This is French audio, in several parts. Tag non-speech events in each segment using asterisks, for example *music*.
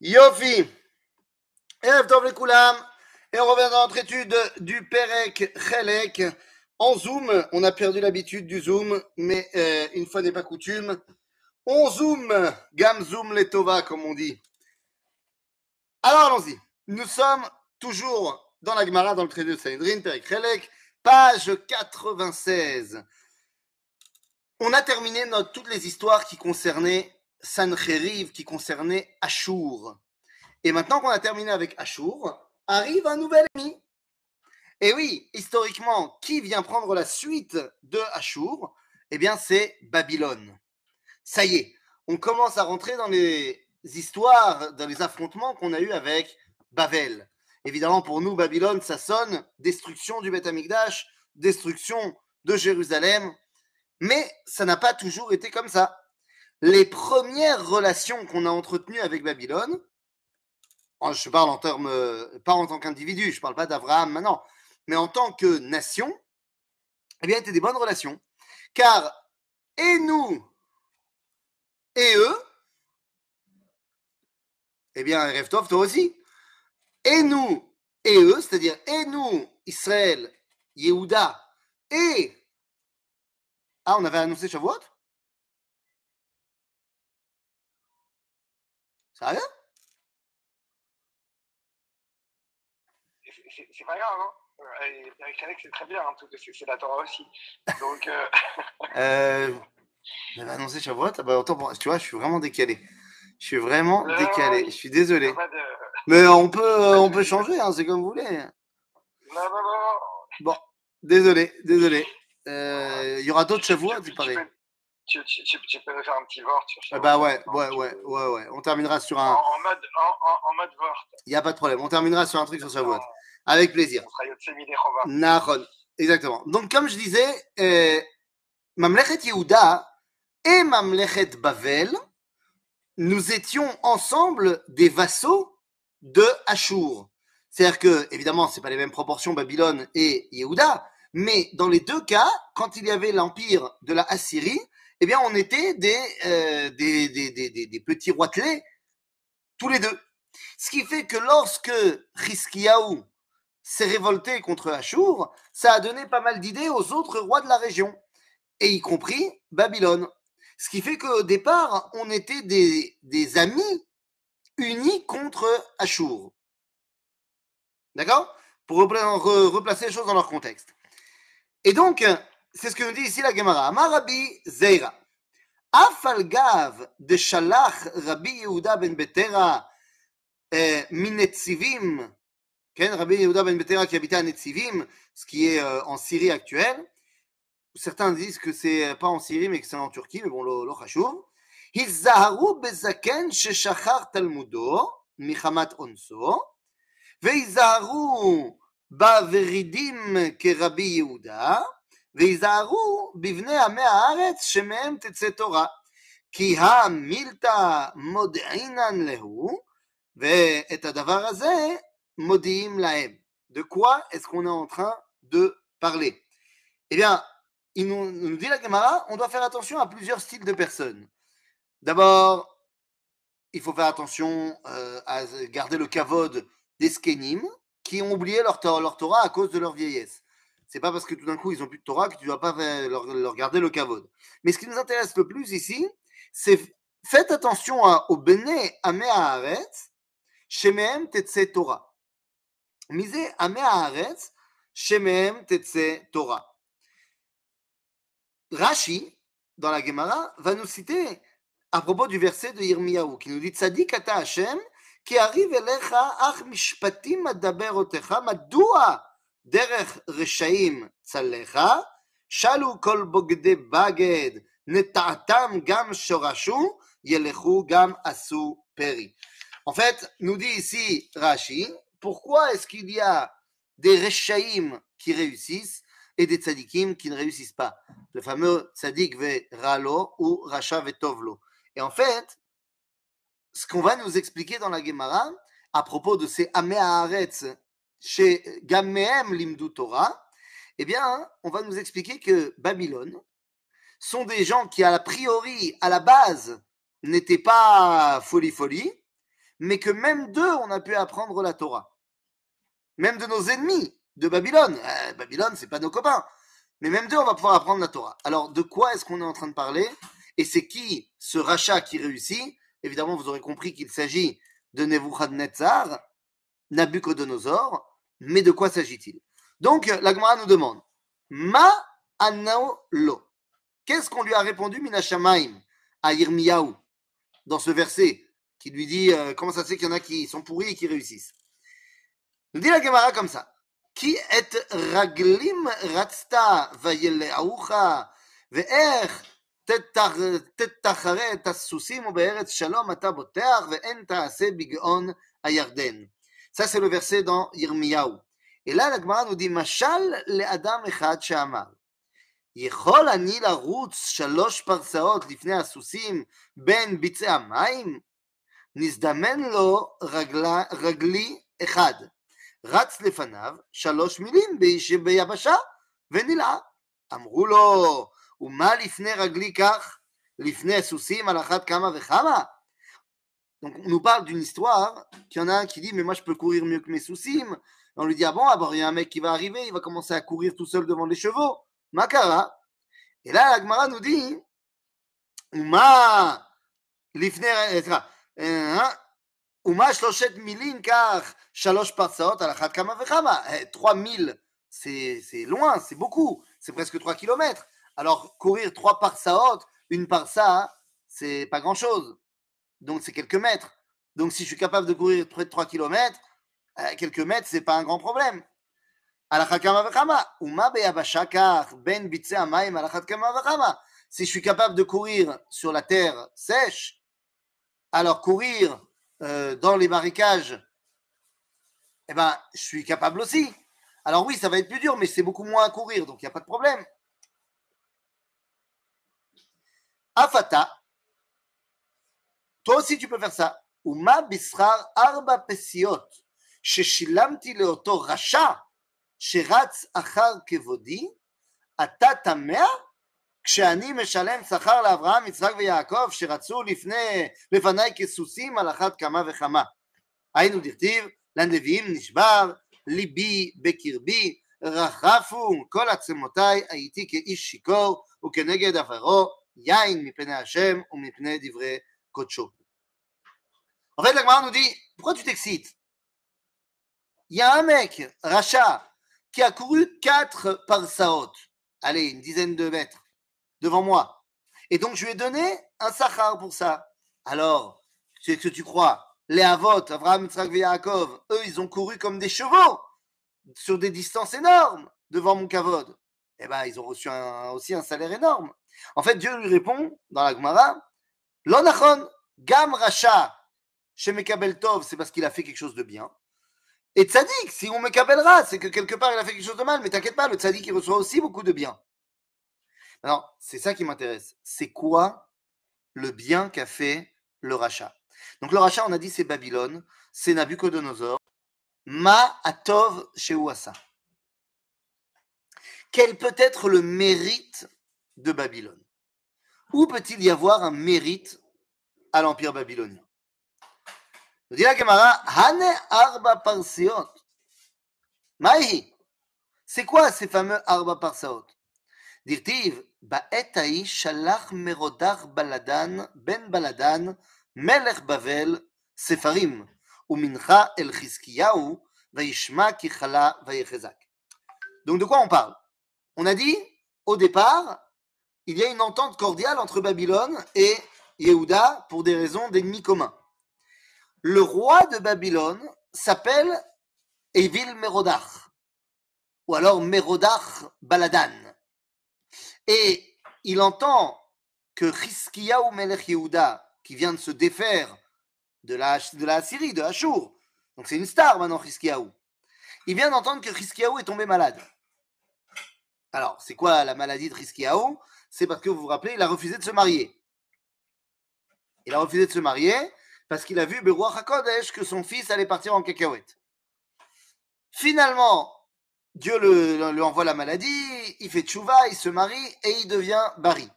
Yofi. Erev. Et on revient dans notre étude du Perek Chelek. En Zoom, on a perdu l'habitude du Zoom, mais euh, une fois n'est pas coutume, on zoom, gam zoom les tova, comme on dit. Alors allons-y. Nous sommes toujours dans la Gemara, dans le traité de Sanhedrin, Perek Chelek, page 96. On a terminé toutes les histoires qui concernaient Sancheriv, qui concernait Ashur. Et maintenant qu'on a terminé avec Ashur, arrive un nouvel ennemi. Et oui, historiquement, qui vient prendre la suite de Ashur Eh bien, c'est Babylone. Ça y est, on commence à rentrer dans les histoires, dans les affrontements qu'on a eus avec Babel. Évidemment, pour nous, Babylone, ça sonne destruction du Beth Amikdash, destruction de Jérusalem. Mais ça n'a pas toujours été comme ça les premières relations qu'on a entretenues avec Babylone, je parle en termes, pas en tant qu'individu, je ne parle pas d'Abraham maintenant, mais en tant que nation, eh bien, étaient des bonnes relations. Car, et nous, et eux, eh bien, Reftov, toi aussi, et nous, et eux, c'est-à-dire, et nous, Israël, Yehuda, et. Ah, on avait annoncé Shavuot? Sérieux? C'est pas grave, hein Eric c'est très bien, hein, c'est la Torah aussi. Donc. Euh... *laughs* euh J'avais annoncé Shavuot, ah bah, tu vois, je suis vraiment décalé. Je suis vraiment décalé. Je suis désolé. *laughs* Mais on peut, on peut changer, hein, c'est comme vous voulez. Non, non, non. Bon, désolé, désolé. *laughs* Euh, il y aura d'autres Shavuot, il paraît tu, tu, tu, peux faire un petit vort sur ah Bah ouais, ouais, ouais, ouais, ouais. On terminera sur un. En, mode, en, en, mode vort. Il n'y a pas de problème. On terminera sur un truc sur sa boîte. Avec plaisir. Nahon. Exactement. Donc, comme je disais, euh, Mamlechet Yehuda et Mamlechet Bavel, nous étions ensemble des vassaux de Ashur. C'est-à-dire que, évidemment, ce pas les mêmes proportions Babylone et Yehuda, mais dans les deux cas, quand il y avait l'empire de la Assyrie, eh bien, on était des, euh, des, petits roitelets, tous les deux. Ce qui fait que lorsque Chiskiaou s'est révolté contre Ashur, ça a donné pas mal d'idées aux autres rois de la région, et y compris Babylone. Ce qui fait qu'au départ, on était des, amis unis contre Ashur. D'accord? Pour replacer les choses dans leur contexte. Et donc, c'est ce que nous dit ici la Gemara. Amar Rabbi Zeira. Afalgav de Shalach Rabbi Yehuda ben Betera Minetzivim. Rabbi Yehuda ben Betera qui habitait à Netzivim, ce qui est euh, en Syrie actuelle. Certains disent que c'est pas en Syrie mais que c'est en Turquie, mais bon, lo chashuv. היזהרו בזקן ששחר תלמודו מחמת אונסו, והיזהרו בוורידים כרבי יהודה, והיזהרו בבני עמי הארץ שמהם תצא תורה. כי המילתא מודיעינן להו, ואת הדבר הזה מודיעים להם. De quoi est-ce qu'on est en train de parler Eh bien, il nous, nous dit la Gemara, on doit faire attention à plusieurs styles de personnes. D'abord, il faut faire attention euh, à garder le kavod des skenim qui ont oublié leur, leur Torah à cause de leur vieillesse c'est pas parce que tout d'un coup ils ont plus de Torah que tu dois pas leur, garder le kavod. Mais ce qui nous intéresse le plus ici, c'est faites attention à, au Bene Amé Haaretz, Shemehem Tetse Torah. Misez Amé Haaretz, Shemehem Tetse Torah. Rashi, dans la Gemara, va nous citer à propos du verset de Yirmiyahu, qui nous dit Tzadik ata Hashem, qui arrive elecha ach mishpatim adaber otecha, madua en fait, nous dit ici Rashi, pourquoi est-ce qu'il y a des Reshaim qui réussissent et des tzadikim qui ne réussissent pas. Le fameux tzadik ve ralo ou racha ve tovlo. Et en fait, ce qu'on va nous expliquer dans la Gemara à propos de ces améaharetz chez Gamehem Limdu Torah, eh bien, on va nous expliquer que Babylone sont des gens qui, a priori, à la base, n'étaient pas folie-folie, mais que même d'eux, on a pu apprendre la Torah. Même de nos ennemis de Babylone. Euh, Babylone, c'est pas nos copains. Mais même d'eux, on va pouvoir apprendre la Torah. Alors, de quoi est-ce qu'on est en train de parler? Et c'est qui ce rachat qui réussit? Évidemment, vous aurez compris qu'il s'agit de Nebuchadnezzar, Nabucodonosor. Mais de quoi s'agit-il Donc, la Gemara nous demande Ma lo. Qu'est-ce qu'on lui a répondu, Minashamaim, à Yirmiyahu, dans ce verset, qui lui dit euh, comment ça se fait qu'il y en a qui sont pourris et qui réussissent Nous dit la Gemara comme ça Qui est raglim ratzta vayeleaucha ve'er תתחרה את הסוסים ובארץ שלום אתה בוטח ואין תעשה בגאון הירדן. Ça c'est le verset dans Yirmiyahu. Et là la Gemara nous dit משל לאדם אחד שאמר יכול אני לרוץ שלוש פרסאות לפני הסוסים בין ביצי המים? נזדמן לו רגלה, רגלי אחד, רץ לפניו שלוש מילים ביבשה ונלאה. אמרו לו, ומה לפני רגלי כך? לפני הסוסים על אחת כמה וכמה? Donc on nous parle d'une histoire qu'il y en a un qui dit mais moi je peux courir mieux que mes soucis. On lui dit ah bon, alors il y a un mec qui va arriver, il va commencer à courir tout seul devant les chevaux. Makara. Et là, la Gemara nous dit, Uma, l'ifner, Uma shloshet milin car shalosh parsaot à la chat kama vechama. 3000, c'est loin, c'est beaucoup, c'est presque 3 km. Alors, courir 3 parsaot, une parsa, c'est pas grand chose. Donc, c'est quelques mètres. Donc, si je suis capable de courir près de 3 km, quelques mètres, c'est pas un grand problème. Si je suis capable de courir sur la terre sèche, alors courir euh, dans les marécages, eh ben, je suis capable aussi. Alors oui, ça va être plus dur, mais c'est beaucoup moins à courir, donc il n'y a pas de problème. Afata, toi aussi tu peux faire ça. Uma bisrar arba pesiot, sheshilamti leoto rasha, שרץ אחר כבודי, אתה תמה כשאני משלם שכר לאברהם, יצחק ויעקב, שרצו לפני, לפניי כסוסים על אחת כמה וכמה. היינו דכתיב, לנביאים נשבר, ליבי בקרבי, רחפו כל עצמותיי, הייתי כאיש שיכור, וכנגד עברו, יין מפני השם ומפני דברי qu'autre. En fait, la nous dit Pourquoi tu t'excites? Il y a un mec, Racha, qui a couru 4 par Saot, allez, une dizaine de mètres, devant moi. Et donc, je lui ai donné un Sahar pour ça. Alors, c'est ce que tu crois? Les Havot, Avraham, Tzrak, Yaakov, eux, ils ont couru comme des chevaux sur des distances énormes devant mon Kavod. Eh bien, ils ont reçu aussi un salaire énorme. En fait, Dieu lui répond dans l'agmara, L'onachon, Gam Racha, chez Mekabel Tov, c'est parce qu'il a fait quelque chose de bien. Et tzaddik, si on me cabellera, c'est que quelque part il a fait quelque chose de mal, mais t'inquiète pas, le tzaddik il reçoit aussi beaucoup de bien. Alors, c'est ça qui m'intéresse. C'est quoi le bien qu'a fait le rachat? Donc le rachat, on a dit c'est Babylone, c'est Nabucodonosor, Ma Atov Sheuasa. Quel peut être le mérite de Babylone? Où peut-il y avoir un mérite à l'empire babylonien? Dit la Gemara, Hane Arba Parseot. Maï, c'est quoi ces fameux Arba Parseot? Dirtiv, Ba'et Shalach Merodach Baladan, Ben Baladan, Melech Bavel, Sefarim, Umincha El Chizkiyahu, Vaishma Kichala Vayechezak. Donc de quoi on parle? On a dit, au départ, il y a une entente cordiale entre Babylone et Yehuda pour des raisons d'ennemis communs le roi de Babylone s'appelle Evil Merodach, ou alors Merodach Baladan. Et il entend que Chiskiyahu Melech Yehuda, qui vient de se défaire de la, Syrie, de Ashur, donc c'est une star maintenant Chiskiyahu, il vient d'entendre que Chiskiyahu est tombé malade. Alors, c'est quoi la maladie de Chiskiyahu C'est parce que vous vous rappelez, il a refusé de se marier. Il a refusé de se marier, parce qu'il a vu Beruach HaKodesh que son fils allait partir en cacahuète. Finalement, Dieu lui envoie la maladie, il fait tchouva, il se marie et il devient Bari.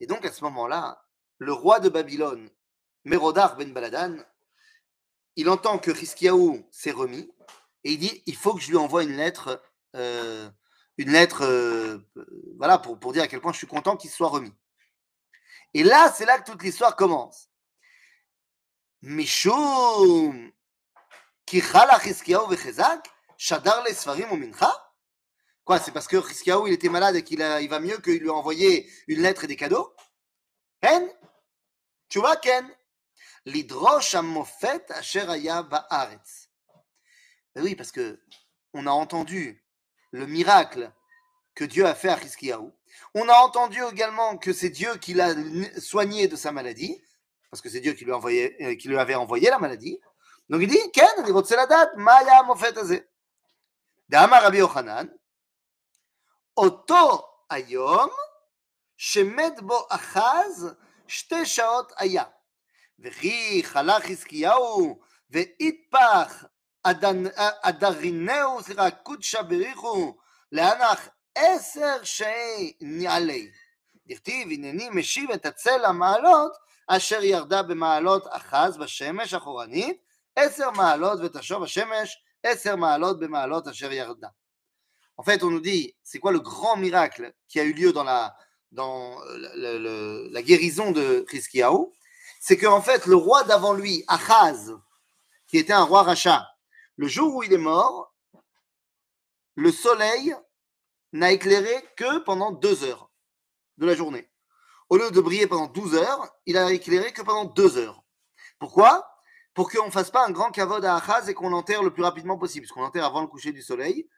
Et donc à ce moment-là, le roi de Babylone, Mérodar ben Baladan, il entend que Hiskiaou s'est remis et il dit il faut que je lui envoie une lettre, euh, une lettre, euh, voilà, pour, pour dire à quel point je suis content qu'il soit remis. Et là, c'est là que toute l'histoire commence. Mishum vechezak shadar le svarim ou mincha? Quoi, c'est parce que Hiskiaou il était malade et qu'il il va mieux qu'il lui a envoyé une lettre et des cadeaux? Ken? Tu vois, Ken? Asher aya ba'aretz. Ben oui, parce que on a entendu le miracle que Dieu a fait à Hiskiaou. On a entendu également que c'est Dieu qui l'a soigné de sa maladie, parce que c'est Dieu qui lui, a envoyé, euh, qui lui avait envoyé la maladie. Donc il dit, Ken, אני רוצה לדעת מה היה המופת הזה. דאמר רבי יוחנן, אותו היום שמת בו אחז שתי שעות היה. וכי חלה חזקיהו ואיתפח אדרינהו, סליחה, קודשא בריחו, לאנך עשר שי נעלי. דכתיב הנני משיב את הצל המעלות אשר ירדה במעלות אחז בשמש אחורנית, עשר מעלות ותשוב השמש עשר מעלות במעלות אשר ירדה. En fait, on nous dit, c'est quoi le grand miracle qui a eu lieu dans la, dans le, le, la guérison de Hiskiaou C'est qu'en fait, le roi d'avant lui, Achaz, qui était un roi rachat, le jour où il est mort, le soleil n'a éclairé que pendant deux heures de la journée. Au lieu de briller pendant 12 heures, il a éclairé que pendant deux heures. Pourquoi? Pour qu'on ne fasse pas un grand kavod à Achaz et qu'on l'enterre le plus rapidement possible, parce qu'on l'enterre avant le coucher du soleil.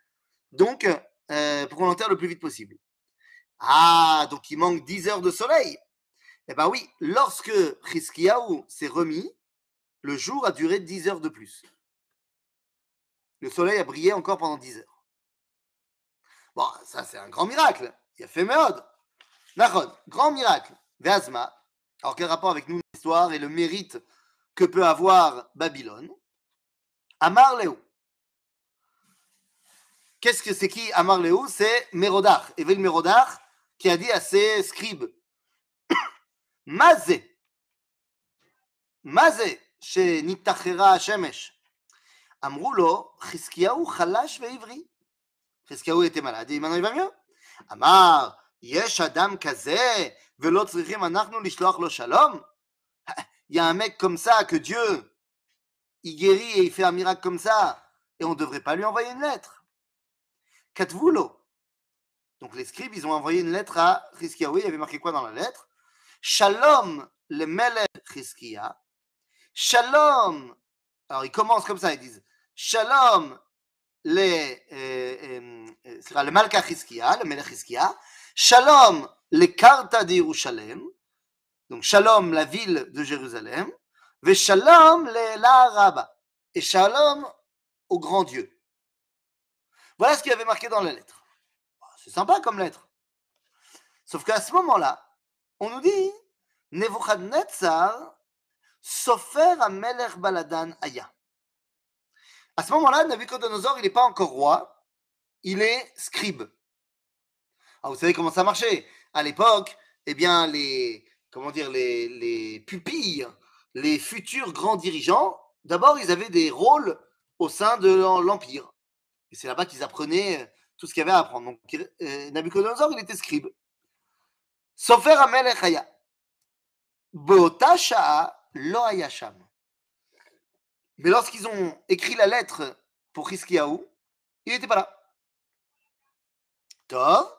Donc, euh, pour qu'on l'enterre le plus vite possible. Ah, donc il manque 10 heures de soleil. Eh bien oui, lorsque Hiskiaou s'est remis, le jour a duré 10 heures de plus. Le soleil a brillé encore pendant 10 heures. Bon, ça c'est un grand miracle. Il a fait Méode. Nachon, grand miracle. Veazma. Alors quel rapport avec nous l'histoire et le mérite que peut avoir Babylone? Amar Léo. Qu'est-ce que c'est qui Amar Léo C'est Mérodach. Evel Mérodach qui a dit à ses scribes *coughs* Mazé, Mazé, chez Nitachera Hashemesh. אמרו לו, חזקיהו חלש ועברי. חזקיהו était malade, et maintenant il va mieux. אמר, יש אדם כזה, ולא צריכים אנחנו לשלוח לו שלום? Il y a un mec comme ça que Dieu, il guérit et il fait un miracle comme ça, et on ne devrait pas lui envoyer une lettre. Katvu lo. Donc les scribes, ils ont envoyé une lettre à Chizkiyahu. Il y avait marqué quoi dans la lettre Shalom le Melech Chizkiya. Shalom. Alors ils commencent comme ça, ils disent Shalom le, Malka le Melech Chizkiya. Shalom le Karta de Yerushalem. Donc Shalom la ville de Jérusalem. Ve Shalom le l'Araba. Et Shalom au grand Dieu. Voilà ce qu'il y avait marqué dans la lettre. C'est sympa comme lettre. Sauf qu'à ce moment-là, on nous dit Nebuchadnezzar Sofer Amelech Baladan Aya. À ce moment-là, Nabucodonosor, il n'est pas encore roi, il est scribe. Alors, vous savez comment ça marchait? À l'époque, eh bien, les, comment dire, les, les pupilles, les futurs grands dirigeants, d'abord, ils avaient des rôles au sein de l'Empire. Et c'est là-bas qu'ils apprenaient tout ce qu'il y avait à apprendre. Donc, euh, Nabucodonosor, il était scribe. Sofer Amelech Haya. Beota Sha'a Lo Hayasham. Mais lorsqu'ils ont écrit la lettre pour Hiskiaou, il n'était pas là. Tov,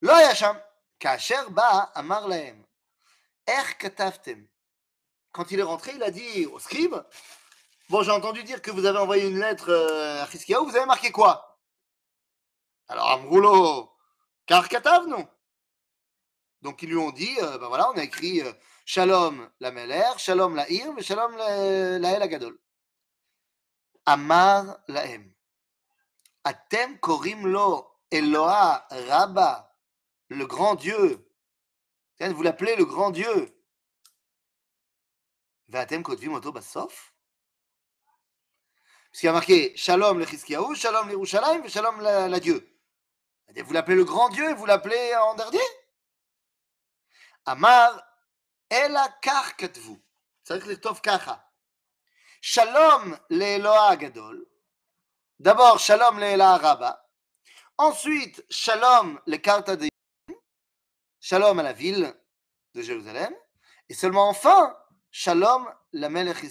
Lo Hayasham. Kacher Ba Amar. Er Katavtem. Quand il est rentré, il a dit au scribe Bon, j'ai entendu dire que vous avez envoyé une lettre euh, à Hiskiaou, vous avez marqué quoi? Alors, Amroulo, car non? Donc, ils lui ont dit, ben voilà, on a écrit euh, Shalom la Meler, Shalom la Ir, Shalom la, El Agadol. Amar la Em. Atem korim lo Eloa Rabba, le grand Dieu. Vous l'appelez le grand Dieu. Vatem kotvim oto basof. Y a marqué Shalom le Chizkiyahu, Shalom l'Irushalayim, Shalom la, la Dieu. Vous l'appelez le grand Dieu et vous l'appelez en dernier Amar Katvu. C'est vrai que tov Kacha. Shalom l'Eloa Gadol. D'abord, Shalom l'Eloa Rabba. Ensuite, Shalom Shalom à la ville de Jérusalem. Et seulement enfin, Shalom la Melech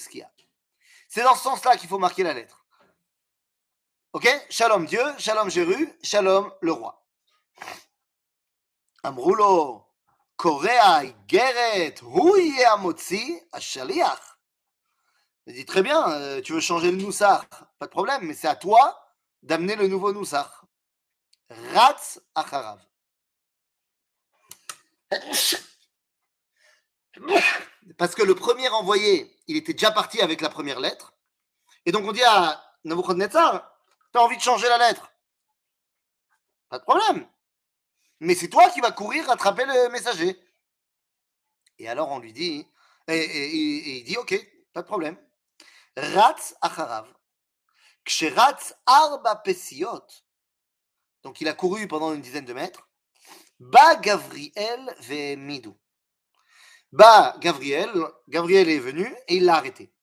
C'est dans ce sens-là qu'il faut marquer la lettre. Ok? Shalom Dieu, Shalom Jéru, Shalom le roi. Amroulo, Il dit très bien, euh, tu veux changer le Noussar, pas de problème, mais c'est à toi d'amener le nouveau Noussar. Ratz Acharav. Parce que le premier envoyé, il était déjà parti avec la première lettre. Et donc on dit à Nebuchadnezzar, tu as envie de changer la lettre? Pas de problème. Mais c'est toi qui vas courir rattraper le messager. Et alors on lui dit, et, il dit, ok, pas de problème. Ratz acharav. Arba pesiot. Donc il a couru pendant une dizaine de mètres. Ba Gavriel ve midou. Ba Gabriel, Gabriel est venu et il l'a arrêté.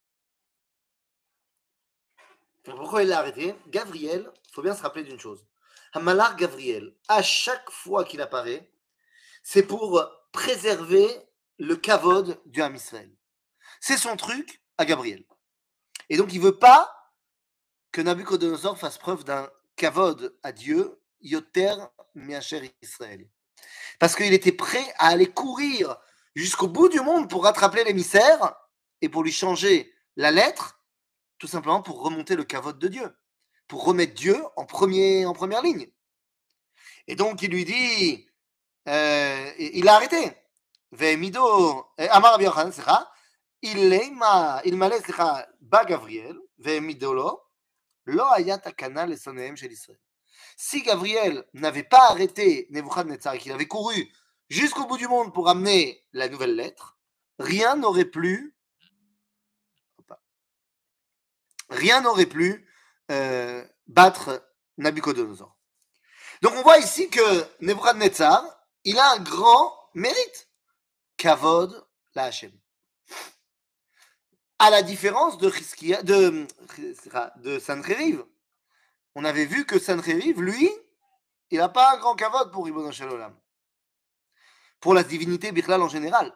Pourquoi il l'a arrêté? Gabriel, il faut bien se rappeler d'une chose. Hamalar Gabriel, à chaque fois qu'il apparaît, c'est pour préserver le kavod du Ham Israël. C'est son truc à Gabriel. Et donc il veut pas que Nabucodonosor fasse preuve d'un kavod à Dieu, Yoter Miacher Israël. Parce qu'il était prêt à aller courir jusqu'au bout du monde pour rattraper l'émissaire et pour lui changer la lettre tout simplement pour remonter le cavote de Dieu, pour remettre Dieu en, premier, en première ligne. Et donc il lui dit, euh, il a arrêté. Vemido, Amar il m'a laissé ba Gabriel, Vemidolo, lo ayat kanal et chez l'Israël. Si Gabriel n'avait pas arrêté Nebuchadnezzar et qu'il avait couru jusqu'au bout du monde pour amener la nouvelle lettre, rien n'aurait plus rien n'aurait pu euh, battre Nabucodonosor. Donc on voit ici que Nebuchadnezzar, il a un grand mérite. Kavod la Hashem. À la différence de, de, de Sancheriv. On avait vu que Sancheriv, lui, il n'a pas un grand kavod pour Ribbon Olam. Pour la divinité Bichlal en général.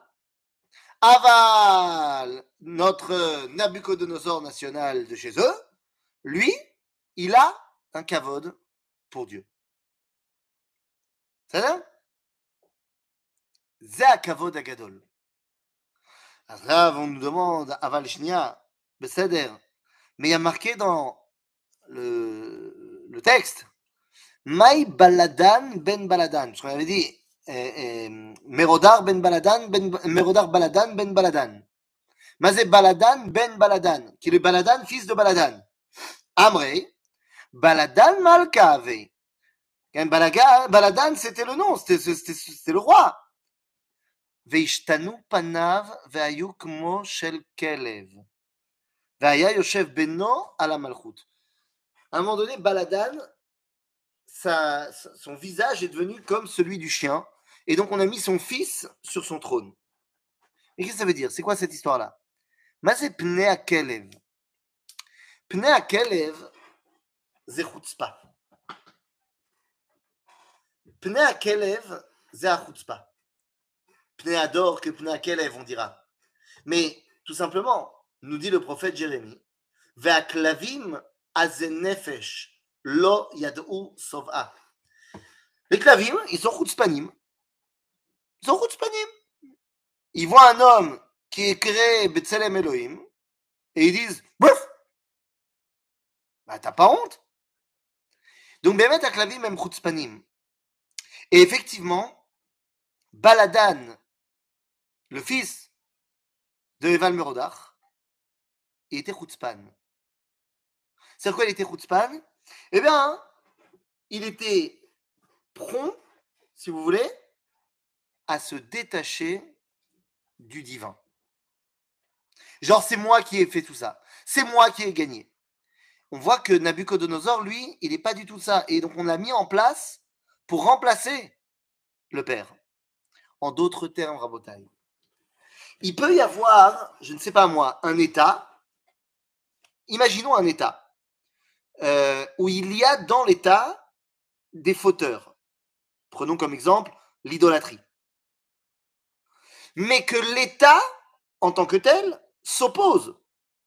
Aval, notre Nabucodonosor national de chez eux, lui, il a un kavod pour Dieu. Ça Zé kavod agadol. Alors on nous demande, Aval Shnia, Beseder, mais il y a marqué dans le, le texte, Maï Baladan ben Baladan. Ce qu'on avait dit, Merodar ben Baladan, ben, Merodar Baladan ben Baladan. Mazé Baladan ben Baladan, qui est le Baladan, fils de Baladan. Amré, Baladan Malkave. Hein, Baladan, c'était le nom, c'était le roi. Veishtanu Panav, Veayukmo Shel Kelev. Veaya Yoshev à la À un moment donné, Baladan, son visage est devenu comme celui du chien. Et donc, on a mis son fils sur son trône. Et qu'est-ce que ça veut dire? C'est quoi cette histoire-là? Mazepne Kelev. Kelev, c'est chutzpah. Pnea Kelev, c'est chutzpah. Pnea d'or que Pnea Kelev, on dira. Mais tout simplement, nous dit le prophète Jérémie, Ve'aklavim azenefesh lo yad'u sov'a. Les clavim, ils sont chutzpanim. Ils voient un homme qui est créé Elohim et ils disent Bouf Bah, t'as pas honte Donc, Bémet Aklavi même Chutzpanim. Et effectivement, Baladan, le fils de Eval Merodach, était Chutzpan. C'est quoi il était Chutzpan Eh bien, il était prompt, si vous voulez, à se détacher du divin. Genre, c'est moi qui ai fait tout ça. C'est moi qui ai gagné. On voit que Nabucodonosor, lui, il n'est pas du tout ça. Et donc, on l'a mis en place pour remplacer le père. En d'autres termes, Rabotaille. Il peut y avoir, je ne sais pas moi, un État imaginons un État euh, où il y a dans l'État des fauteurs. Prenons comme exemple l'idolâtrie. Mais que l'État, en tant que tel, s'oppose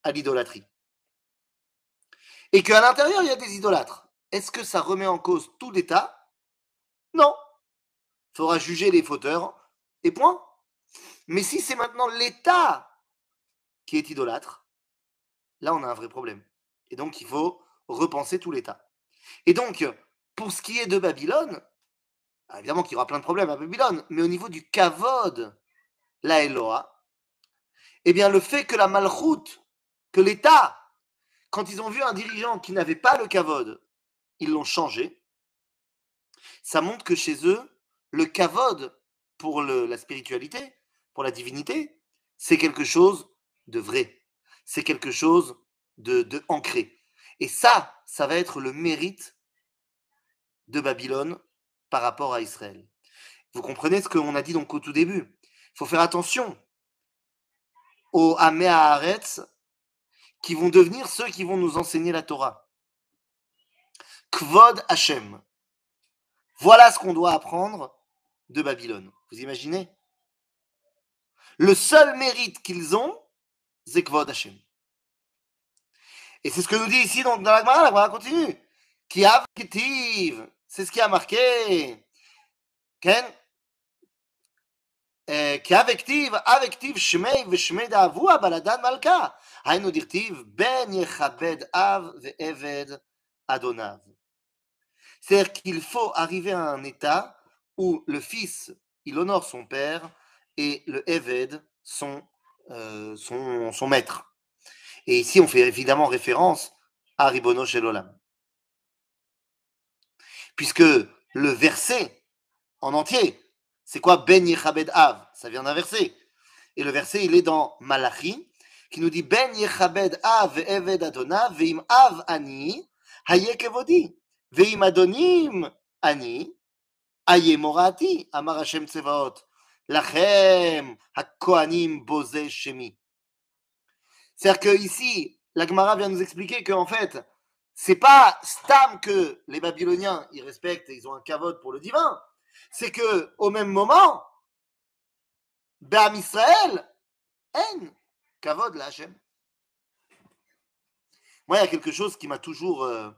à l'idolâtrie. Et qu'à l'intérieur, il y a des idolâtres. Est-ce que ça remet en cause tout l'État? Non. Il faudra juger les fauteurs et point. Mais si c'est maintenant l'État qui est idolâtre, là on a un vrai problème. Et donc il faut repenser tout l'État. Et donc, pour ce qui est de Babylone, ah, évidemment qu'il y aura plein de problèmes à Babylone, mais au niveau du Kavod, la Eloa, eh bien le fait que la malchoute, que l'État, quand ils ont vu un dirigeant qui n'avait pas le Kavod, ils l'ont changé, ça montre que chez eux, le Kavod pour la spiritualité, pour la divinité, c'est quelque chose de vrai. C'est quelque chose de, ancré. Et ça, ça va être le mérite de Babylone par rapport à Israël. Vous comprenez ce qu'on a dit donc au tout début. Il faut faire attention aux Améhaaretz qui vont devenir ceux qui vont nous enseigner la Torah. Kvod Hashem. Voilà ce qu'on doit apprendre de Babylone. Vous imaginez? Le seul mérite qu'ils ont, c'est Kvod Hashem. Et c'est ce que nous dit ici dans, la Gemara, la Gemara continue. Qui c'est ce qui a marqué. Ken? כי אבקטיב, אבקטיב שמי ושמי דאבוה בלדן מלכה. היינו דכתיב בן יכבד אב ועבד אדוניו. C'est-à-dire qu'il faut arriver à un état où le fils, il honore son père et le Eved, son, euh, son, son, maître. Et ici, on fait évidemment référence à Ribono Shelolam. Puisque le verset en entier, c'est quoi Ben Yechabed Av? Ça vient d'un verset. Et le verset, il est dans Malachi, qui nous dit Ben Yechabed Av Eved Adona, Veim Av Ani, Haye Kevodi, Veim Adonim Ani, Aye Morati, Amar Hashem Tsevaot. Lachem, Hakohanim, Bose, Shemi. C'est-à-dire que ici, la Gemara vient nous expliquer qu'en fait, c'est pas Stam que les Babyloniens ils respectent ils ont un kavod pour le divin. C'est que au même moment, Bam Israël, en kavod la Hashem. Moi, il y a quelque chose qui m'a toujours, euh,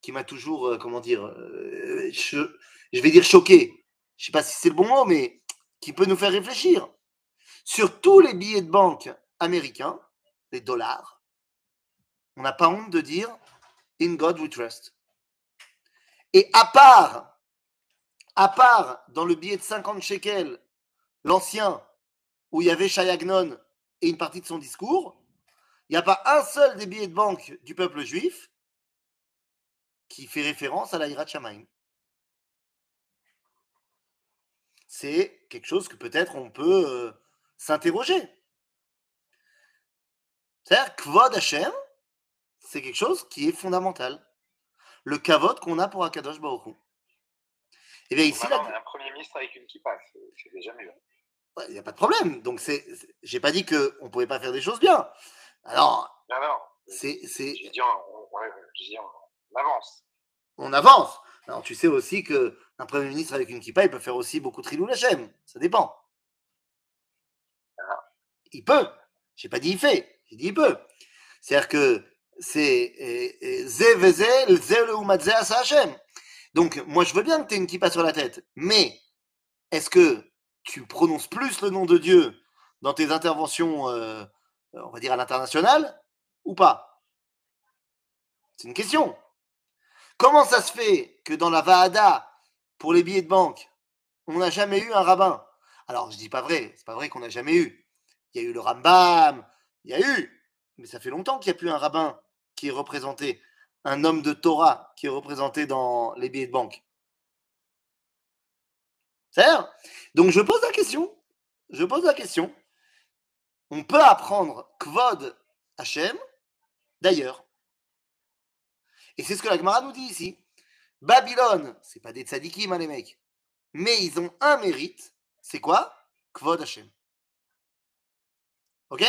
qui m'a toujours, euh, comment dire, euh, je, je, vais dire choqué. Je sais pas si c'est le bon mot, mais qui peut nous faire réfléchir. Sur tous les billets de banque américains, les dollars, on n'a pas honte de dire In God we trust. Et à part, à part dans le billet de 50 shekels, l'ancien, où il y avait Shayagnon et une partie de son discours, il n'y a pas un seul des billets de banque du peuple juif qui fait référence à la Hirat c'est quelque chose que peut-être on peut euh, s'interroger. C'est-à-dire, Kvod Hashem, c'est quelque chose qui est fondamental. Le kavod qu'on a pour Akadosh Baruch Et eh bien ici, là, on a un premier ministre avec une kippa, c'est déjà mieux. Il n'y a pas de problème. Donc, c'est, j'ai pas dit qu'on ne pouvait pas faire des choses bien. Alors, non, non. C'est, c'est... Je dis, on, on avance. On avance. Alors, tu sais aussi qu'un Premier ministre avec une kippa, il peut faire aussi beaucoup de trilou lachem. Ça dépend. Il peut. Je n'ai pas dit il fait. J'ai dit il peut. C'est-à-dire que c'est Donc, moi, je veux bien que tu aies une kippa sur la tête. Mais, est-ce que tu prononces plus le nom de Dieu dans tes interventions, euh, on va dire, à l'international ou pas? C'est une question. Comment ça se fait que dans la Vaada, pour les billets de banque, on n'a jamais eu un rabbin? Alors, je dis pas vrai, c'est pas vrai qu'on n'a jamais eu. Il y a eu le Rambam, il y a eu, mais ça fait longtemps qu'il n'y a plus un rabbin qui est représenté, un homme de Torah qui est représenté dans les billets de banque. C'est Donc je pose la question. Je pose la question. On peut apprendre Kvod Hashem d'ailleurs. Et c'est ce que la Gemara nous dit ici. Babylone, c'est pas des tzadikim, hein, les mecs. Mais ils ont un mérite. C'est quoi? Kvod Hashem. Ok?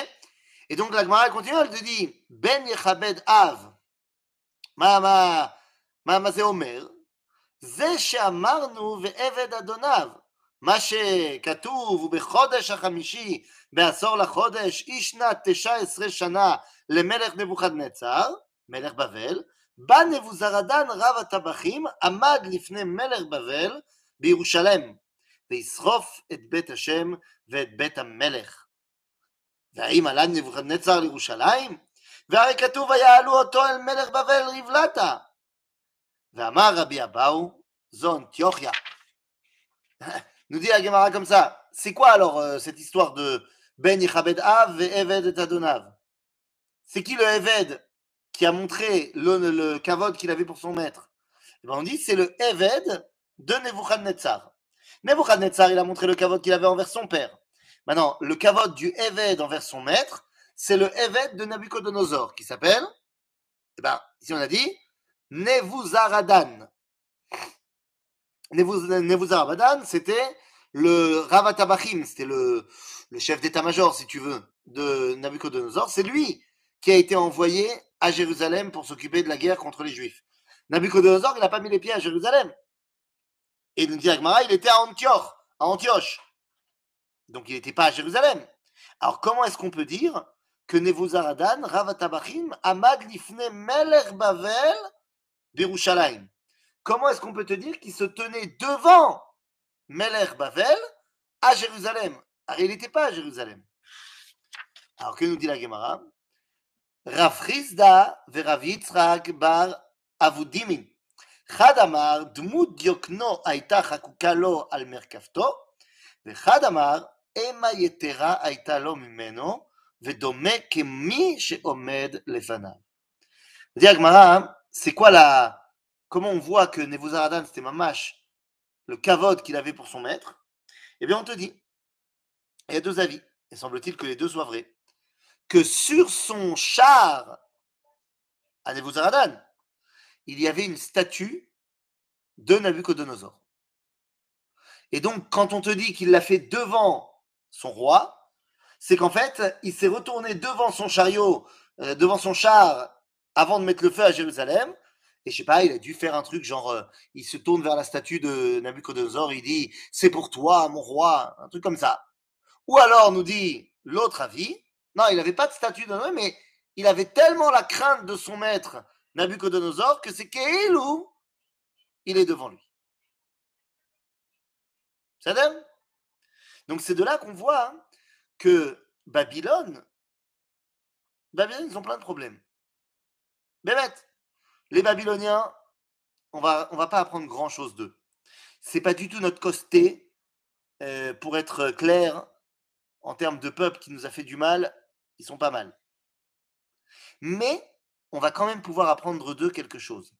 Et donc la Gemara continue, elle te dit Ben Yechabed Av. Ma ma ma ma זה אומר? זה שאמרנו ועבד אדוניו. מה שכתוב, ובחודש החמישי בעשור לחודש, איש שנת תשע עשרה שנה למלך נבוכדנצר, מלך בבל, בא נבוזרדן רב הטבחים, עמד לפני מלך בבל בירושלם, ויסחוף את בית השם ואת בית המלך. והאם עלה נבוכדנצר לירושלים? והרי כתוב ויעלו אותו אל מלך בבל רבלתה. ואמר רבי אבאו, זו אנטיוכיה. Nous dit la Gemara comme ça. C'est quoi alors euh, cette histoire de Ben Yichabed Av et Eved et Adonav C'est qui le Eved qui a montré le, le kavod qu'il avait pour son maître Eh ben, On dit c'est le Eved de Nebuchadnezzar. Nebuchadnezzar, il a montré le kavod qu'il avait envers son père. Maintenant, le kavod du Eved envers son maître, c'est le Eved de Nabucodonosor qui s'appelle, eh ben, ici on a dit, Nevuzaradan. Nevuzaradan, c'était le Ravatabachim, c'était le, chef d'état-major, si tu veux, de Nabucodonosor. C'est lui qui a été envoyé à Jérusalem pour s'occuper de la guerre contre les Juifs. Nabucodonosor, il n'a pas mis les pieds à Jérusalem. Et nous dit il était à Antioche, à Antioche. Donc il n'était pas à Jérusalem. Alors comment est-ce qu'on peut dire que Nevuzaradan, Ravatabachim, Amad Lifne Melech Bavel, Berushalayim Comment est-ce qu'on peut te dire qu'il se tenait devant Melech Bavel à Jérusalem Alors, il n'était pas à Jérusalem. Alors, que nous dit la Gemara Rav Chizda verav Yitzhak bar Avudimin. אחד אמר, דמות דיוקנו הייתה חקוקה לו על מרכבתו, ואחד אמר, המה יתרה הייתה לו ממנו, ודומה כמי שעומד לפניו. dit Agmara, c'est quoi la, comment on voit que Nebuzaradan c'était mamash, le kavod qu'il avait pour son maître, eh bien on te dit, il y a deux avis, et semble-t-il que les deux soient vrais, que sur son char à Nebuzaradan, il y avait une statue de Nabucodonosor. Et donc, quand on te dit qu'il l'a fait devant son roi, c'est qu'en fait, il s'est retourné devant son chariot, euh, devant son char, avant de mettre le feu à Jérusalem, et je sais pas, il a dû faire un truc genre, euh, il se tourne vers la statue de Nabucodonosor, il dit, c'est pour toi, mon roi, un truc comme ça. Ou alors, nous dit l'autre avis, non, il n'avait pas de statue de Noé, mais il avait tellement la crainte de son maître, Nabucodonosor, que c'est Keilou, il est devant lui. Ça Donc c'est de là qu'on voit hein, que Babylone, Babylone, ils ont plein de problèmes. Bébête, les Babyloniens, on va, va pas apprendre grand chose d'eux. C'est pas du tout notre costé, euh, pour être clair, en termes de peuple qui nous a fait du mal, ils sont pas mal. Mais on va quand même pouvoir apprendre d'eux quelque chose.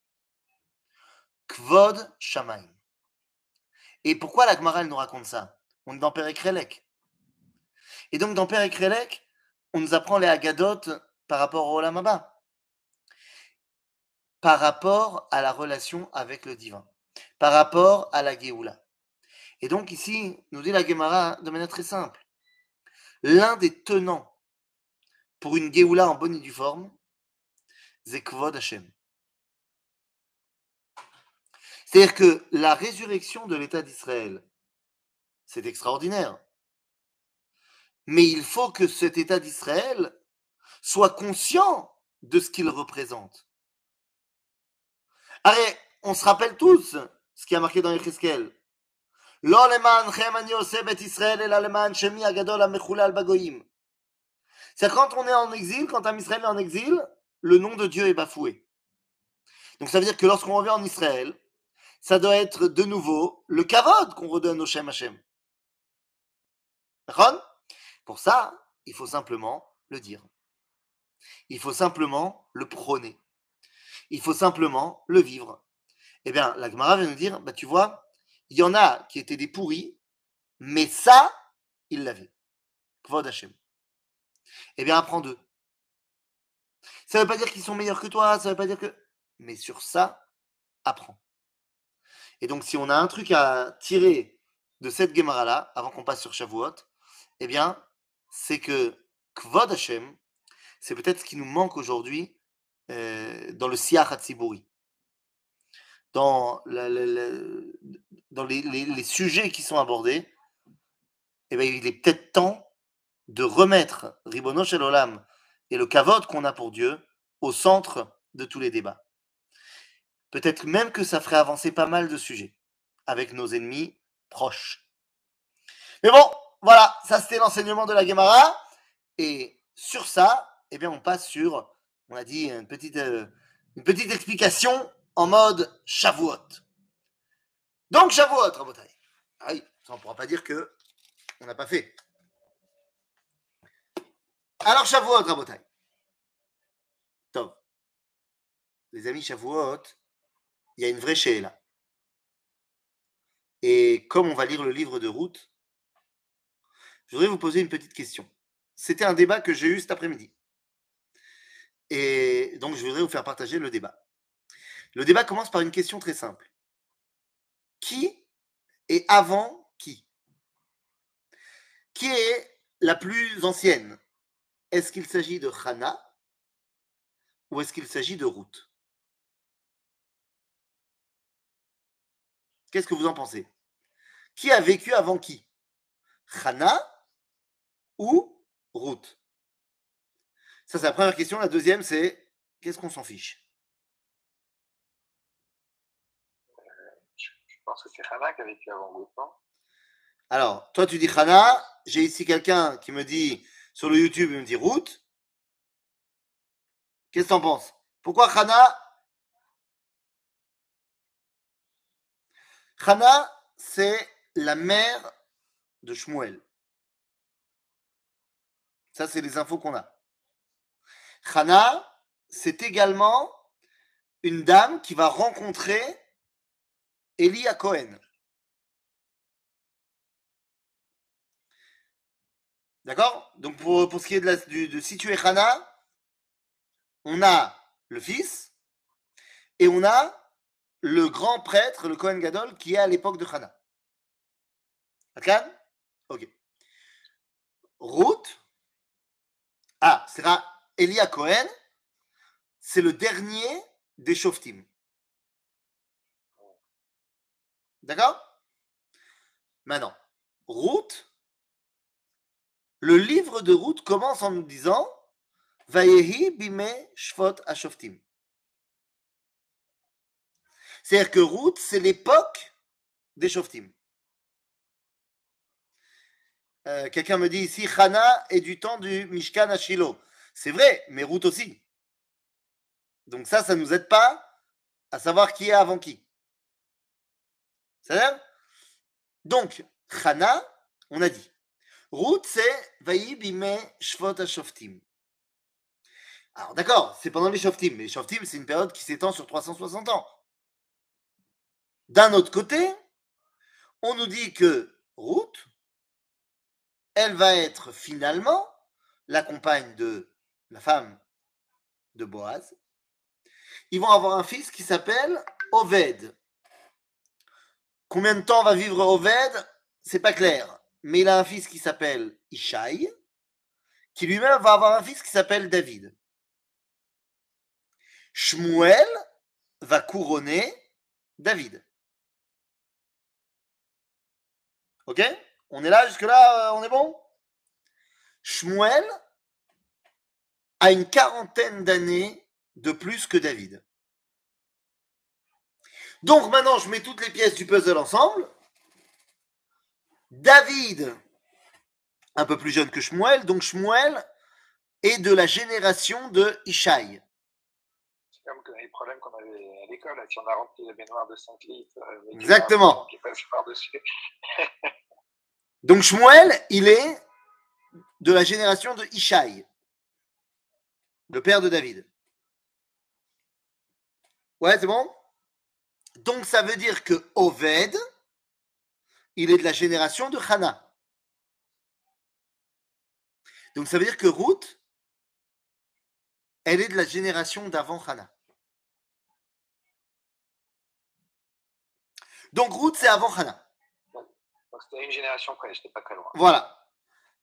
Kvod Shamaim. Et pourquoi la Gemara nous raconte ça? On est dans Perekrelek. Et donc dans Perekrelek, on nous apprend les Agadot par rapport au Olamaba par rapport à la relation avec le divin, par rapport à la Géoula. Et donc ici, nous dit la Gemara de manière très simple, l'un des tenants pour une Géoula en bonne et due forme, c'est Kvod Hashem. C'est-à-dire que la résurrection de l'État d'Israël, c'est extraordinaire. Mais il faut que cet État d'Israël soit conscient de ce qu'il représente. Allez, on se rappelle tous ce qui a marqué dans Yecheskel. C'est quand on est en exil, quand un Israël est en exil, le nom de Dieu est bafoué. Donc ça veut dire que lorsqu'on revient en Israël, ça doit être de nouveau le kavod qu'on redonne au Shem Hashem. Pour ça, il faut simplement le dire. Il faut simplement le prôner. Il faut simplement le vivre. Eh bien, la Gemara vient nous dire, bah, tu vois, il y en a qui étaient des pourris, mais ça, ils l'avaient. Kvod Hashem. Eh bien, apprends d'eux. Ça ne veut pas dire qu'ils sont meilleurs que toi, ça ne veut pas dire que... Mais sur ça, apprends. Et donc, si on a un truc à tirer de cette Gemara-là, avant qu'on passe sur Shavuot, eh bien, c'est que Kvod Hashem, c'est peut-être ce qui nous manque aujourd'hui euh, dans le Siyah Hatziburi. Dans, dans les, les- sujets qui sont abordés, eh ben, il est peut-être temps de remettre Ribono Shel Olam et le kavod qu'on a pour Dieu au centre de tous les débats. Peut-être même que ça ferait avancer pas mal de sujets avec nos ennemis proches. Mais bon, voilà, ça c'était l'enseignement de la Gemara. Et sur ça, eh bien, on passe sur, on a dit, une petite, euh, explication en mode Shavuot. Donc, Shavuot, Rabotai. Ah ça on pourra pas dire que on n'a pas fait. Alors, Shavuot, Rabotai. Top. Les amis, Shavuot, il y a une vraie là. Et comme on va lire le livre de route, je voudrais vous poser une petite question. C'était un débat que j'ai eu cet après-midi. Et donc, je voudrais vous faire partager le débat. Le débat commence par une question très simple. Qui est avant qui? Qui est la plus ancienne? Est-ce qu'il s'agit de Hana ou est-ce qu'il s'agit de Ruth? Qu'est-ce que vous en pensez? Qui a vécu avant qui? Hana ou Ruth Ça, c'est la première question. La deuxième, c'est qu'est-ce qu'on s'en fiche? Je pense que c'est Hana qui a vécu avant non? Alors, toi, tu dis Hana. J'ai ici quelqu'un qui me dit sur le YouTube, il me dit Ruth. Qu'est-ce que t'en penses? Pourquoi Hana? Hana, c'est la mère de Shmuel. Ça, c'est les infos qu'on a. Hana, c'est également une dame qui va rencontrer Eli à Cohen. D'accord? Donc, pour, pour ce qui est de, la, de situer Hana, on a le fils et on a le grand prêtre, le Cohen Gadol, qui est à l'époque de Hana. Ok. Ruth, ah, sera Elia Cohen, c'est le dernier des Shoftim. D'accord? Maintenant, Ruth, le livre de Ruth commence en nous disant Vayehi bime shvot ashoftim. C'est-à-dire que Ruth, c'est l'époque des Shoftim. Euh, Quelqu'un me dit ici, Hana est du temps du Mishkan à Shiloh. C'est vrai, mais Ruth aussi. Donc ça, ça ne nous aide pas à savoir qui est avant qui. C'est-à-dire Donc, Hana, on a dit. Ruth, c'est Vayi bime shvot ashoftim. Alors d'accord, c'est pendant les Shoftim, mais les Shoftim, c'est une période qui s'étend sur 360 ans. D'un autre côté, on nous dit que Ruth, elle va être finalement la compagne de la femme de Boaz. Ils vont avoir un fils qui s'appelle Oved. Combien de temps va vivre Oved? C'est pas clair. Mais il a un fils qui s'appelle Ishaï, qui lui-même va avoir un fils qui s'appelle David. Shmuel va couronner David. Ok? On est là, jusque-là, euh, on est bon? Shmuel a une quarantaine d'années de plus que David. Donc maintenant, je mets toutes les pièces du puzzle ensemble. David, un peu plus jeune que Shmuel, donc Shmuel est de la génération de Ishaï. C'est comme les problèmes qu'on avait à l'école, si on a rempli la baignoire de 5 litres. euh, avec Exactement. qui passe par-dessus. *laughs* Donc Shmuel, il est de la génération de Ishaï, le père de David. Ouais, c'est bon? Donc ça veut dire que Oved, il est de la génération de Hana. Donc ça veut dire que Ruth, elle est de la génération d'avant Hana. Donc Ruth, c'est avant Hana. C'était une génération près, j'étais pas très loin. Voilà.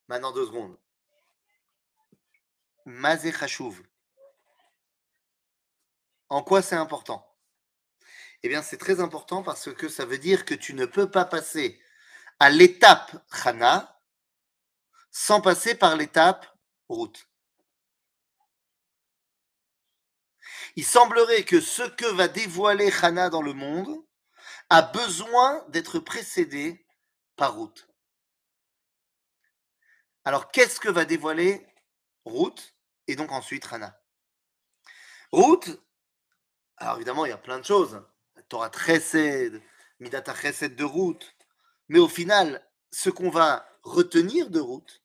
Maintenant deux secondes. Mazé Khashouv. En quoi c'est important? Eh bien, c'est très important parce que ça veut dire que tu ne peux pas passer à l'étape Chana sans passer par l'étape route. Il semblerait que ce que va dévoiler Chana dans le monde a besoin d'être précédé par route. Alors, qu'est-ce que va dévoiler route et donc ensuite Hana Route, alors évidemment, il y a plein de choses. Torah Chesed, Midata Chesed de route. Mais au final, ce qu'on va retenir de route,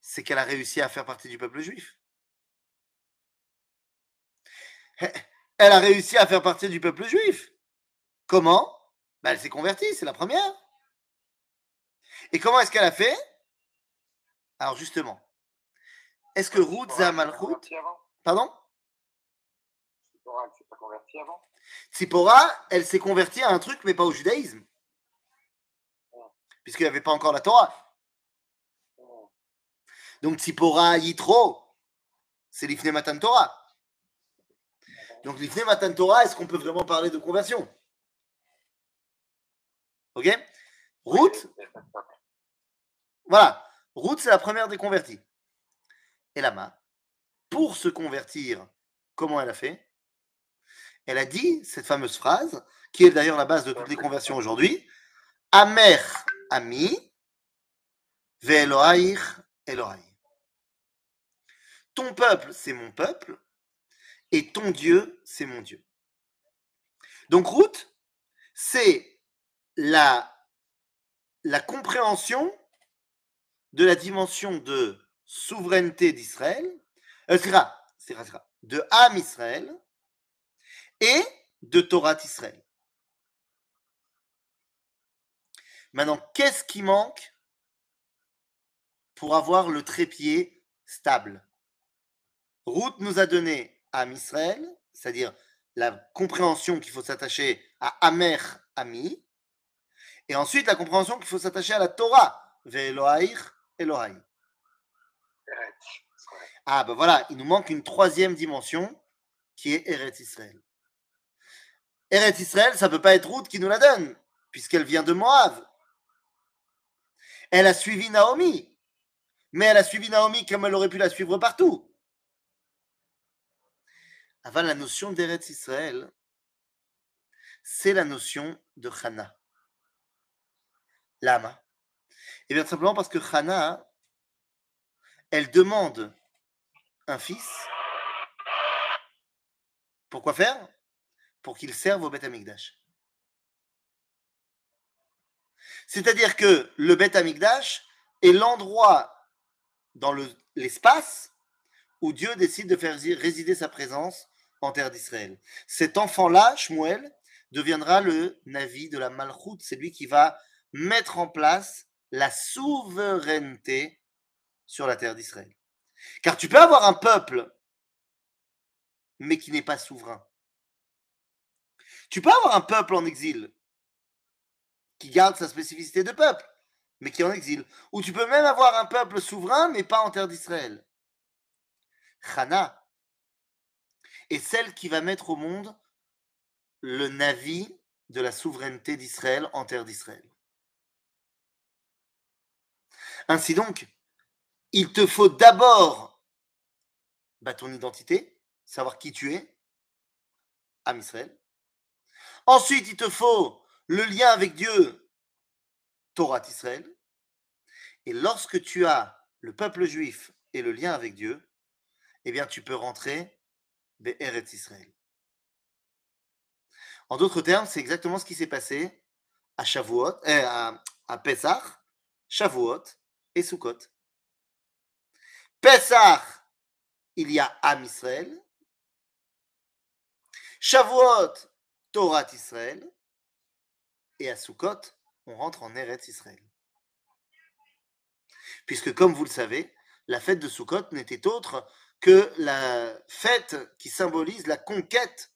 c'est qu'elle a réussi à faire partie du peuple juif. *laughs* Elle a réussi à faire partie du peuple juif. Comment? Ben, Elle s'est convertie, c'est la première. Et comment est-ce qu'elle a fait? Alors justement, est-ce que Ruth Zamalchut. Pardon? Tzipora, elle s'est pas convertie avant Tzipora, elle s'est convertie à un truc, mais pas au judaïsme. Puisqu'il n'y avait pas encore la Torah. Donc Tzipora Yitro, c'est l'Ifne Matan Torah. Donc l'Ifne Matan Torah, est-ce qu'on peut vraiment parler de conversion? Ok Ruth, voilà, Ruth, c'est la première des convertis. Et Lama, pour se convertir, comment elle a fait? Elle a dit cette fameuse phrase, qui est d'ailleurs la base de toutes les conversions aujourd'hui Amer ami, ve'eloaïr Elohai. Ton peuple, c'est mon peuple, et ton Dieu, c'est mon Dieu. Donc, Ruth, c'est la, compréhension de la dimension de souveraineté d'Israël, euh, de Am Israël et de Torah Israël. Maintenant, qu'est-ce qui manque pour avoir le trépied stable? Ruth nous a donné Am Israël, c'est-à-dire la compréhension qu'il faut s'attacher à Amer Ami, et ensuite la compréhension qu'il faut s'attacher à la Torah, Ve'eloaïr Elohai. Ah ben voilà, il nous manque une troisième dimension qui est Eretz Israël. Eretz Israël, ça ne peut pas être Ruth qui nous la donne, puisqu'elle vient de Moab. Elle a suivi Naomi, mais elle a suivi Naomi comme elle aurait pu la suivre partout. Avant la notion d'Eretz Israël, c'est la notion de Chana. Lama. Et bien simplement parce que Hannah, elle demande un fils. Pourquoi faire? Pour qu'il serve au Beth Amikdash. C'est-à-dire que le Beth Amikdash est l'endroit dans l'espace où Dieu décide de faire résider sa présence en terre d'Israël. Cet enfant-là, Shmuel, deviendra le Navi de la Malchoute. C'est lui qui va mettre en place la souveraineté sur la terre d'Israël. Car tu peux avoir un peuple, mais qui n'est pas souverain. Tu peux avoir un peuple en exil, qui garde sa spécificité de peuple, mais qui est en exil. Ou tu peux même avoir un peuple souverain, mais pas en terre d'Israël. Chana est celle qui va mettre au monde le navi de la souveraineté d'Israël en terre d'Israël. Ainsi donc, il te faut d'abord bah, ton identité, savoir qui tu es, Am Israël. Ensuite, il te faut le lien avec Dieu, Torah Israël. Et lorsque tu as le peuple juif et le lien avec Dieu, eh bien, tu peux rentrer Be'eret Israël. En d'autres termes, c'est exactement ce qui s'est passé à Shavuot, euh, à, à Pesach, Shavuot et Sukkot. Pesach, il y a Am Israël. Shavuot, Torah Israël. Et à Sukkot, on rentre en Eretz Israël. Puisque, comme vous le savez, la fête de Sukkot n'était autre que la fête qui symbolise la conquête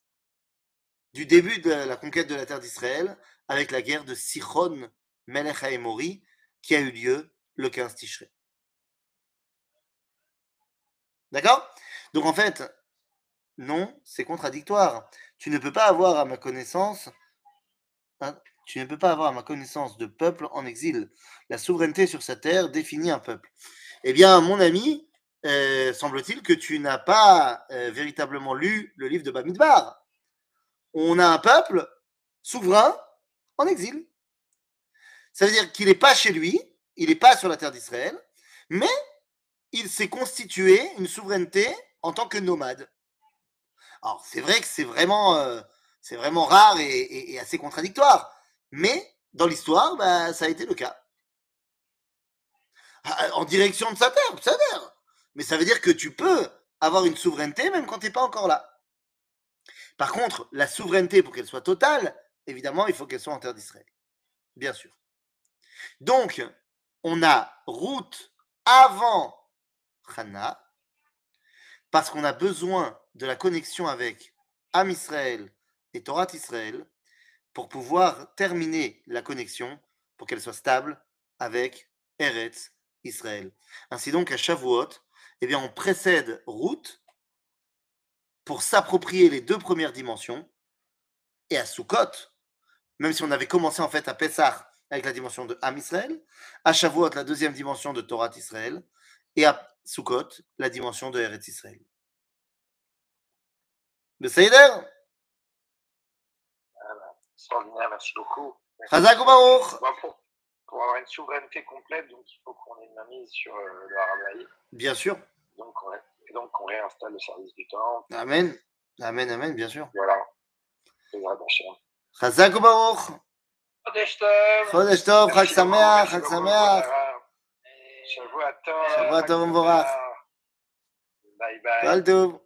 du début de la conquête de la terre d'Israël avec la guerre de Sichon Melech HaEmori qui a eu lieu le 15 Tishrei. D'accord? Donc en fait, non, c'est contradictoire. Tu ne peux pas avoir à ma connaissance, hein, tu ne peux pas avoir à ma connaissance de peuple en exil. La souveraineté sur sa terre définit un peuple. Eh bien, mon ami, euh, semble-t-il que tu n'as pas euh, véritablement lu le livre de Bamidbar. On a un peuple souverain en exil. Ça veut dire qu'il n'est pas chez lui, il n'est pas sur la terre d'Israël, mais il s'est constitué une souveraineté en tant que nomade. Alors, c'est vrai que c'est vraiment, euh, rare et, assez contradictoire, mais dans l'histoire, bah, ça a été le cas. Ah, en direction de sa terre, sa terre. Mais ça veut dire que tu peux avoir une souveraineté même quand tu n'es pas encore là. Par contre, la souveraineté, pour qu'elle soit totale, évidemment, il faut qu'elle soit en terre d'Israël. Bien sûr. Donc, on a route avant Hana, parce qu'on a besoin de la connexion avec Am Israël et Torah Israël pour pouvoir terminer la connexion, pour qu'elle soit stable avec Eretz Israël. Ainsi donc, à Shavuot, eh bien, on précède route pour s'approprier les deux premières dimensions. Et à Sukkot, même si on avait commencé en fait à Pessah avec la dimension de Am Israël, à Shavuot, la deuxième dimension de Torah Israël, et à Sukkot, la dimension de Eretz Israël. Le Seider Extraordinaire, merci beaucoup. Chazak pour, pour avoir une souveraineté complète, donc il faut qu'on ait une mise sur euh, le Harabaï. Bien sûr. Donc, et donc on réinstalle le service du temps. Amen. Amen, amen, bien sûr. Voilà. Chazak Baruch? Chodesh Tov. Chodesh Tov, Chag Sameach, Chag Sameach. שבוע טוב. שבוע טוב ומבורך. ביי ביי. כל טוב.